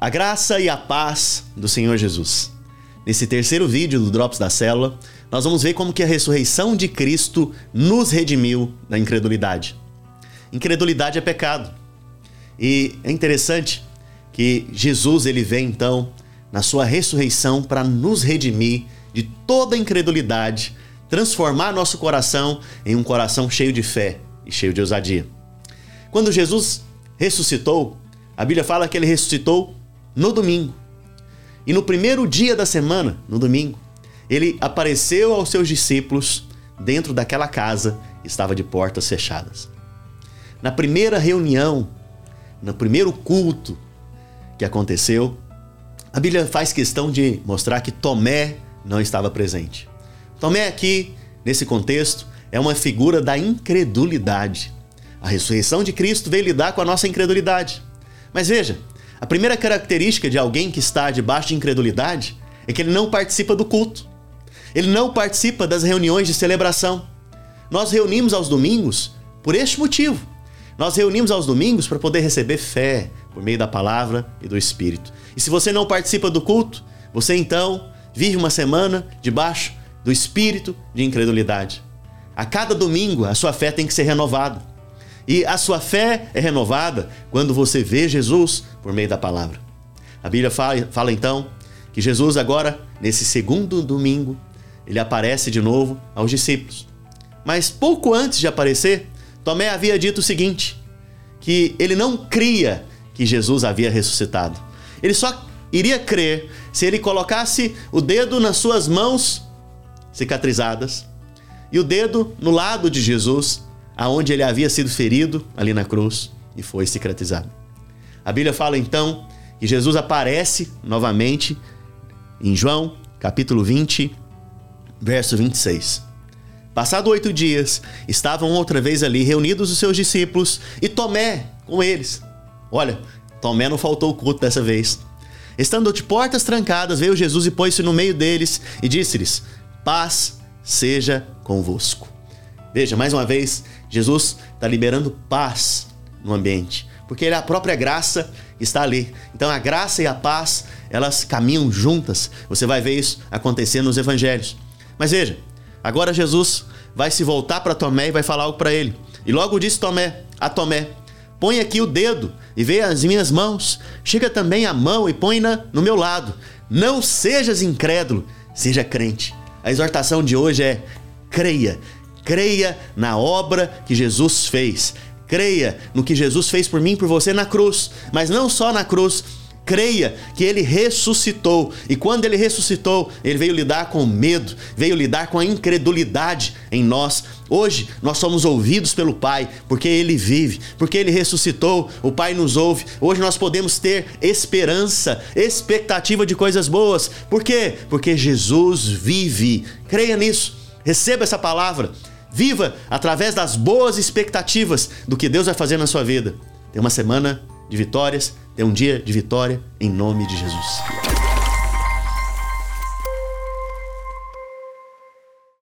A graça e a paz do Senhor Jesus. Nesse terceiro vídeo do Drops da Célula, nós vamos ver como que a ressurreição de Cristo nos redimiu da incredulidade. Incredulidade é pecado. E é interessante que Jesus ele vem então na sua ressurreição para nos redimir de toda incredulidade, transformar nosso coração em um coração cheio de fé e cheio de ousadia. Quando Jesus ressuscitou, a Bíblia fala que ele ressuscitou no domingo. E no primeiro dia da semana, no domingo, ele apareceu aos seus discípulos dentro daquela casa que estava de portas fechadas. Na primeira reunião, no primeiro culto que aconteceu, a Bíblia faz questão de mostrar que Tomé não estava presente. Tomé aqui, nesse contexto, é uma figura da incredulidade. A ressurreição de Cristo veio lidar com a nossa incredulidade. Mas veja, a primeira característica de alguém que está debaixo de incredulidade é que ele não participa do culto. Ele não participa das reuniões de celebração. Nós reunimos aos domingos por este motivo. Nós reunimos aos domingos para poder receber fé por meio da palavra e do Espírito. E se você não participa do culto, você então vive uma semana debaixo do espírito de incredulidade. A cada domingo a sua fé tem que ser renovada. E a sua fé é renovada quando você vê Jesus por meio da palavra. A Bíblia fala, fala então que Jesus agora, nesse segundo domingo, ele aparece de novo aos discípulos. Mas pouco antes de aparecer, Tomé havia dito o seguinte: que ele não cria que Jesus havia ressuscitado. Ele só iria crer se ele colocasse o dedo nas suas mãos cicatrizadas e o dedo no lado de Jesus aonde ele havia sido ferido ali na cruz e foi cicatrizado. A Bíblia fala então que Jesus aparece novamente em João, capítulo 20, verso 26. Passado oito dias, estavam outra vez ali reunidos os seus discípulos e Tomé com eles. Olha, Tomé não faltou o culto dessa vez. Estando de portas trancadas, veio Jesus e pôs-se no meio deles e disse-lhes: Paz seja convosco. Veja, mais uma vez, Jesus está liberando paz no ambiente, porque a própria graça está ali. Então a graça e a paz, elas caminham juntas. Você vai ver isso acontecer nos evangelhos. Mas veja, agora Jesus vai se voltar para Tomé e vai falar algo para ele. E logo disse Tomé, a Tomé: Põe aqui o dedo e vê as minhas mãos. Chega também a mão e põe-na no meu lado. Não sejas incrédulo, seja crente. A exortação de hoje é: creia Creia na obra que Jesus fez. Creia no que Jesus fez por mim e por você na cruz, mas não só na cruz. Creia que ele ressuscitou e quando ele ressuscitou, ele veio lidar com o medo, veio lidar com a incredulidade em nós. Hoje nós somos ouvidos pelo Pai porque ele vive, porque ele ressuscitou, o Pai nos ouve. Hoje nós podemos ter esperança, expectativa de coisas boas. Por quê? Porque Jesus vive. Creia nisso. Receba essa palavra. Viva através das boas expectativas do que Deus vai fazer na sua vida. Tenha uma semana de vitórias, tenha um dia de vitória, em nome de Jesus.